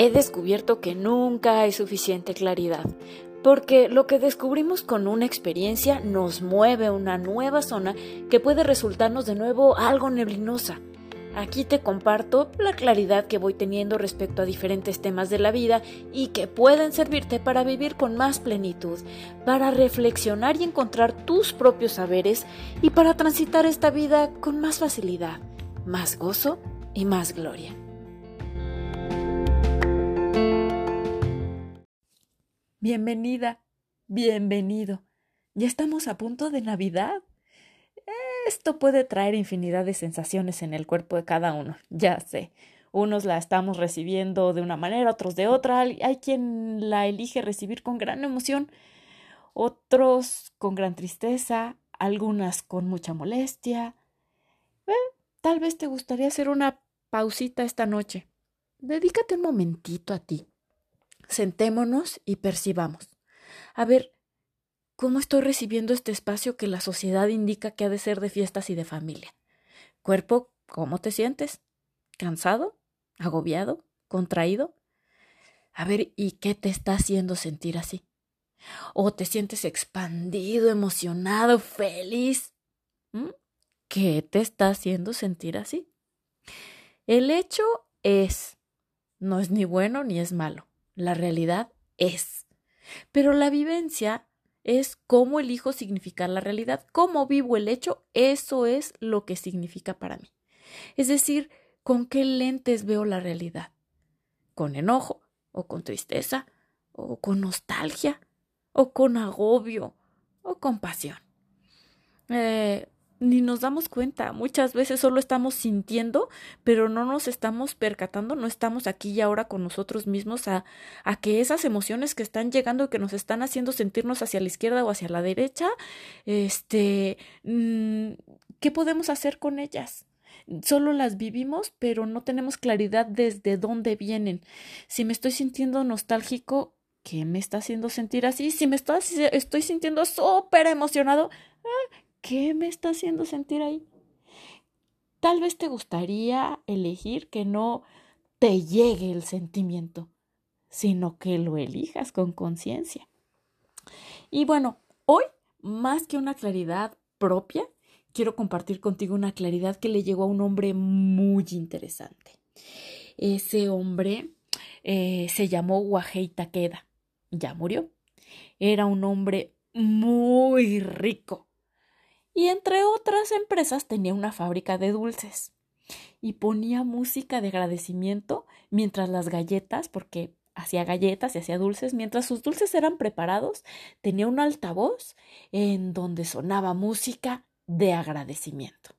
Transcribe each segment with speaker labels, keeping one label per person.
Speaker 1: he descubierto que nunca hay suficiente claridad, porque lo que descubrimos con una experiencia nos mueve a una nueva zona que puede resultarnos de nuevo algo neblinosa. Aquí te comparto la claridad que voy teniendo respecto a diferentes temas de la vida y que pueden servirte para vivir con más plenitud, para reflexionar y encontrar tus propios saberes y para transitar esta vida con más facilidad, más gozo y más gloria. Bienvenida, bienvenido. Ya estamos a punto de Navidad. Esto puede traer infinidad de sensaciones en el cuerpo de cada uno, ya sé. Unos la estamos recibiendo de una manera, otros de otra. Hay quien la elige recibir con gran emoción, otros con gran tristeza, algunas con mucha molestia. Tal vez te gustaría hacer una pausita esta noche. Dedícate un momentito a ti. Sentémonos y percibamos. A ver, ¿Cómo estoy recibiendo este espacio que la sociedad indica que ha de ser de fiestas y de familia? Cuerpo, ¿cómo te sientes? ¿Cansado? ¿Agobiado? ¿Contraído? A ver, ¿y qué te está haciendo sentir así? ¿O te sientes expandido, emocionado, feliz? ¿Mm? ¿Qué te está haciendo sentir así? El hecho es, no es ni bueno ni es malo, la realidad es. Pero la vivencia es cómo elijo significar la realidad, cómo vivo el hecho, eso es lo que significa para mí. Es decir, con qué lentes veo la realidad. Con enojo, o con tristeza, o con nostalgia, o con agobio, o con pasión. Eh, ni nos damos cuenta. Muchas veces solo estamos sintiendo, pero no nos estamos percatando, no estamos aquí y ahora con nosotros mismos a, a que esas emociones que están llegando y que nos están haciendo sentirnos hacia la izquierda o hacia la derecha, este, mm, ¿qué podemos hacer con ellas? Solo las vivimos, pero no tenemos claridad desde dónde vienen. Si me estoy sintiendo nostálgico, ¿qué me está haciendo sentir así? Si me estoy, sintiendo súper emocionado, ¿Qué me está haciendo sentir ahí? Tal vez te gustaría elegir que no te llegue el sentimiento, sino que lo elijas con conciencia. Y bueno, hoy, más que una claridad propia, quiero compartir contigo una claridad que le llegó a un hombre muy interesante. Ese hombre eh, se llamó Wahei Takeda. Ya murió. Era un hombre muy rico y entre otras empresas tenía una fábrica de dulces y ponía música de agradecimiento mientras las galletas, porque hacía galletas y hacía dulces, mientras sus dulces eran preparados, tenía un altavoz en donde sonaba música de agradecimiento.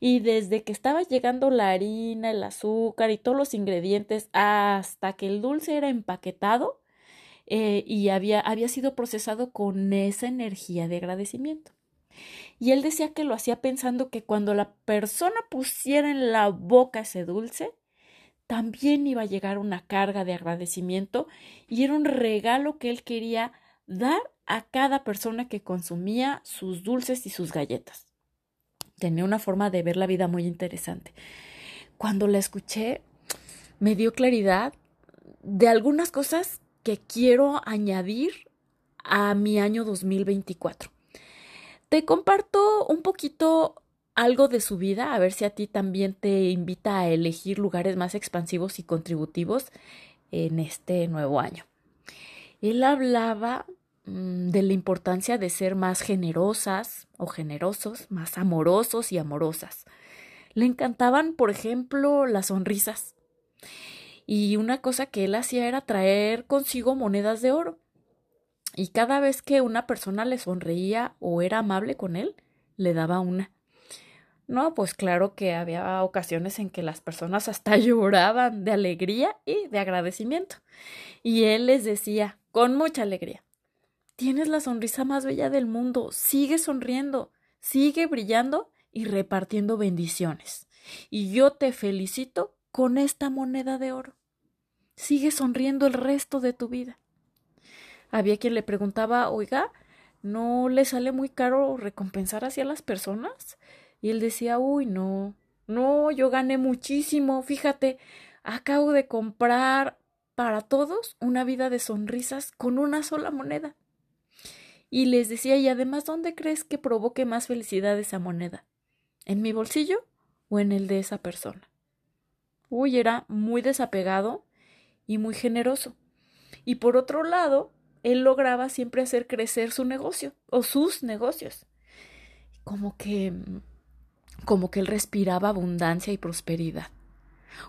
Speaker 1: Y desde que estaba llegando la harina, el azúcar y todos los ingredientes hasta que el dulce era empaquetado eh, y había, había sido procesado con esa energía de agradecimiento. Y él decía que lo hacía pensando que cuando la persona pusiera en la boca ese dulce, también iba a llegar una carga de agradecimiento y era un regalo que él quería dar a cada persona que consumía sus dulces y sus galletas. Tenía una forma de ver la vida muy interesante. Cuando la escuché, me dio claridad de algunas cosas que quiero añadir a mi año 2024. Te comparto un poquito algo de su vida, a ver si a ti también te invita a elegir lugares más expansivos y contributivos en este nuevo año. Él hablaba mm, de la importancia de ser más generosas o generosos, más amorosos y amorosas. Le encantaban, por ejemplo, las sonrisas. Y una cosa que él hacía era traer consigo monedas de oro. Y cada vez que una persona le sonreía o era amable con él, le daba una. No, pues claro que había ocasiones en que las personas hasta lloraban de alegría y de agradecimiento. Y él les decía, con mucha alegría, tienes la sonrisa más bella del mundo, sigue sonriendo, sigue brillando y repartiendo bendiciones. Y yo te felicito con esta moneda de oro. Sigue sonriendo el resto de tu vida. Había quien le preguntaba, oiga, ¿no le sale muy caro recompensar hacia las personas? Y él decía, uy, no, no, yo gané muchísimo, fíjate, acabo de comprar para todos una vida de sonrisas con una sola moneda. Y les decía, y además, ¿dónde crees que provoque más felicidad esa moneda? ¿En mi bolsillo o en el de esa persona? Uy, era muy desapegado y muy generoso. Y por otro lado, él lograba siempre hacer crecer su negocio o sus negocios. Como que como que él respiraba abundancia y prosperidad.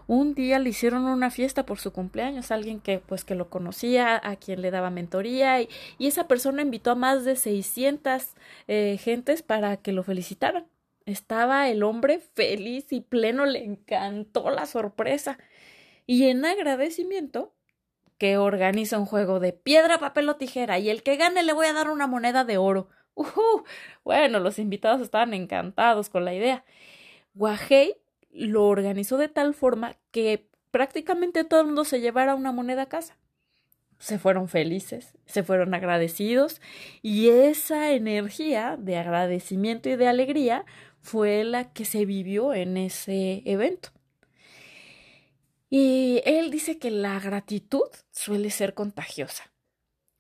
Speaker 1: Un día le hicieron una fiesta por su cumpleaños, alguien que pues que lo conocía, a quien le daba mentoría y, esa persona invitó a más de 600 eh, gentes para que lo felicitaran. Estaba el hombre feliz y pleno, le encantó la sorpresa. Y en agradecimiento, que organiza un juego de piedra, papel o tijera, y el que gane le voy a dar una moneda de oro. Uh, bueno, los invitados estaban encantados con la idea. Guajei lo organizó de tal forma que prácticamente todo el mundo se llevara una moneda a casa. Se fueron felices, se fueron agradecidos y esa energía de agradecimiento y de alegría fue la que se vivió en ese evento. Y él dice que la gratitud suele ser contagiosa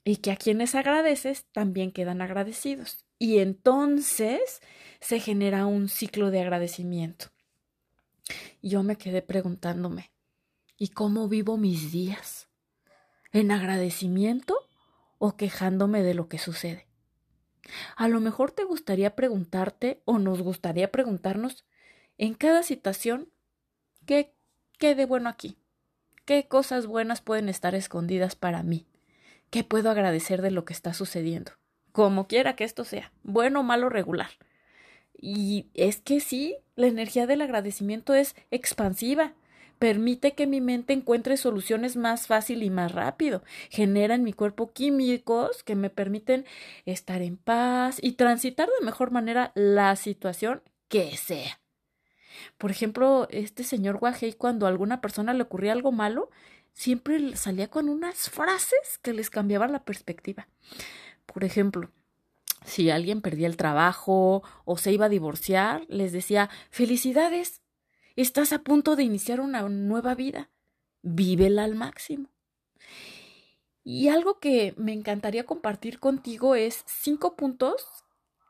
Speaker 1: y que a quienes agradeces también quedan agradecidos. Y entonces se genera un ciclo de agradecimiento. Yo me quedé preguntándome, ¿y cómo vivo mis días? ¿En agradecimiento o quejándome de lo que sucede? A lo mejor te gustaría preguntarte o nos gustaría preguntarnos en cada situación qué, qué de bueno aquí, qué cosas buenas pueden estar escondidas para mí ¿Qué puedo agradecer de lo que está sucediendo? Como quiera que esto sea, bueno, malo, regular. Y es que sí, la energía del agradecimiento es expansiva. Permite que mi mente encuentre soluciones más fácil y más rápido. Genera en mi cuerpo químicos que me permiten estar en paz y transitar de mejor manera la situación que sea. Por ejemplo, este señor Guajei, cuando a alguna persona le ocurría algo malo, siempre salía con unas frases que les cambiaban la perspectiva. Por ejemplo, si alguien perdía el trabajo o se iba a divorciar, les decía felicidades, estás a punto de iniciar una nueva vida, vívela al máximo. Y algo que me encantaría compartir contigo es cinco puntos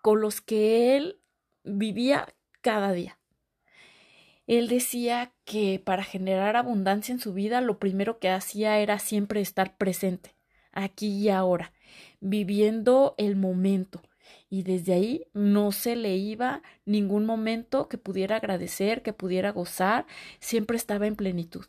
Speaker 1: con los que él vivía cada día. Él decía que para generar abundancia en su vida lo primero que hacía era siempre estar presente, aquí y ahora, viviendo el momento. Y desde ahí no se le iba ningún momento que pudiera agradecer, que pudiera gozar, siempre estaba en plenitud.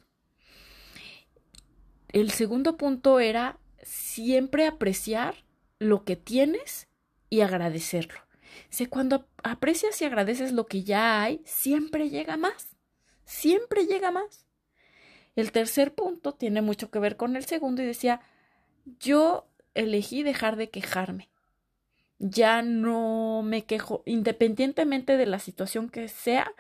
Speaker 1: El segundo punto era siempre apreciar lo que tienes y agradecerlo. Si cuando aprecias y agradeces lo que ya hay, siempre llega más. Siempre llega más. El tercer punto tiene mucho que ver con el segundo y decía, yo elegí dejar de quejarme. Ya no me quejo, independientemente de la situación que sea,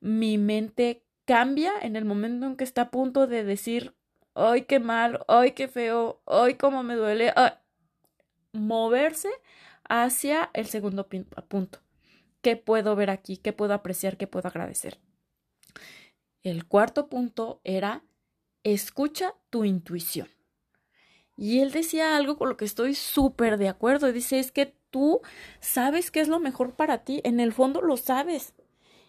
Speaker 1: mi mente cambia en el momento en que está a punto de decir, ay, qué mal, ay, qué feo, ay, cómo me duele, moverse hacia el segundo punto. ¿Qué puedo ver aquí? ¿Qué puedo apreciar? ¿Qué puedo agradecer? El cuarto punto era escucha tu intuición. Y él decía algo con lo que estoy súper de acuerdo. Dice, es que tú sabes qué es lo mejor para ti. En el fondo lo sabes.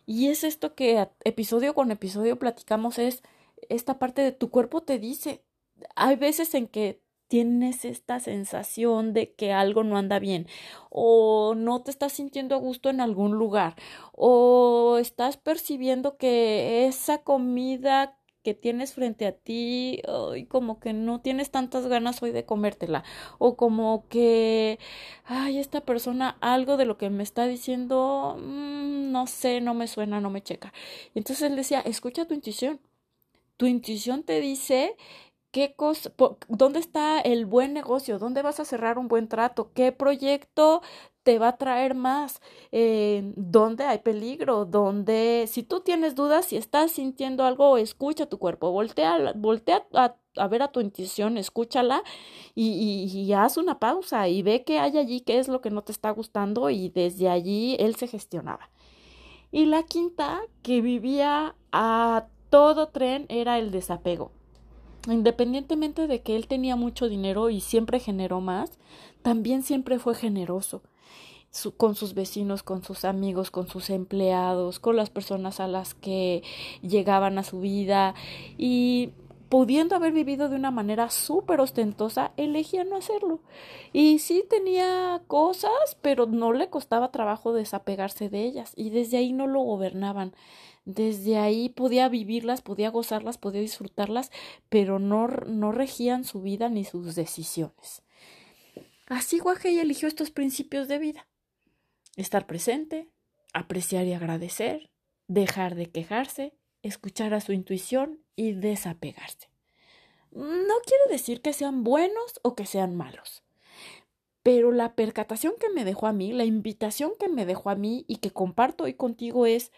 Speaker 1: Y es esto que episodio con episodio platicamos, es esta parte de tu cuerpo te dice. Hay veces en que tienes esta sensación de que algo no anda bien o no te estás sintiendo a gusto en algún lugar o estás percibiendo que esa comida que tienes frente a ti y como que no tienes tantas ganas hoy de comértela o como que ay esta persona algo de lo que me está diciendo mm, no sé no me suena no me checa. Entonces él decía escucha tu intuición. Tu intuición te dice ¿Qué cosa, ¿Dónde está el buen negocio? ¿Dónde vas a cerrar un buen trato? ¿Qué proyecto te va a traer más? Eh, ¿Dónde hay peligro? ¿Dónde, si tú tienes dudas, si estás sintiendo algo, escucha tu cuerpo, voltea, voltea a, ver a tu intuición, escúchala y, y, haz una pausa y ve qué hay allí, qué es lo que no te está gustando y desde allí él se gestionaba. Y la quinta, que vivía a todo tren, era el desapego Independientemente de que él tenía mucho dinero y siempre generó más, también siempre fue generoso. Con sus vecinos, con sus amigos, con sus empleados, con las personas a las que llegaban a su vida. Y pudiendo haber vivido de una manera súper ostentosa, elegía no hacerlo. Y sí tenía cosas, pero no le costaba trabajo desapegarse de ellas y desde ahí no lo gobernaban. Desde ahí podía vivirlas, podía gozarlas, podía disfrutarlas, pero no, no regían su vida ni sus decisiones. Así Guajei eligió estos principios de vida. Estar presente, apreciar y agradecer, dejar de quejarse, escuchar a su intuición y desapegarse. No quiere decir que sean buenos o que sean malos. Pero la percatación que me dejó a mí, la invitación que me dejó a mí y que comparto hoy contigo es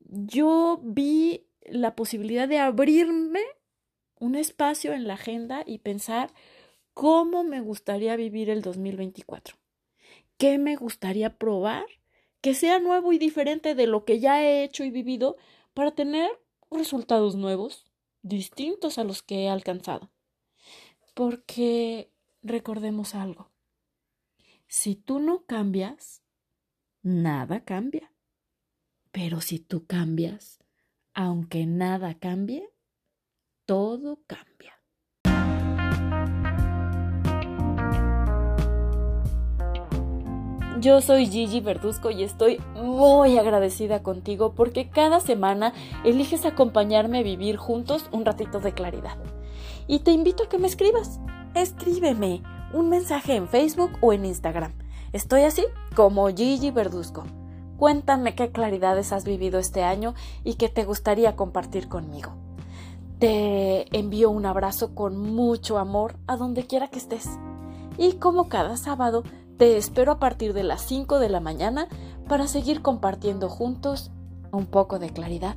Speaker 1: yo vi la posibilidad de abrirme un espacio en la agenda y pensar cómo me gustaría vivir el 2024. ¿Qué me gustaría probar? Que sea nuevo y diferente de lo que ya he hecho y vivido para tener resultados nuevos, distintos a los que he alcanzado. Porque recordemos algo. Si tú no cambias, nada cambia. Pero si tú cambias, aunque nada cambie, todo cambia. Yo soy Gigi Verduzco y estoy muy agradecida contigo porque cada semana eliges acompañarme a vivir juntos un ratito de claridad. Y te invito a que me escribas. Escríbeme un mensaje en Facebook o en Instagram. Estoy así como Gigi Verduzco. Cuéntame qué claridades has vivido este año y qué te gustaría compartir conmigo. Te envío un abrazo con mucho amor a donde quiera que estés. Y como cada sábado, te espero a partir de las 5 de la mañana para seguir compartiendo juntos un poco de claridad.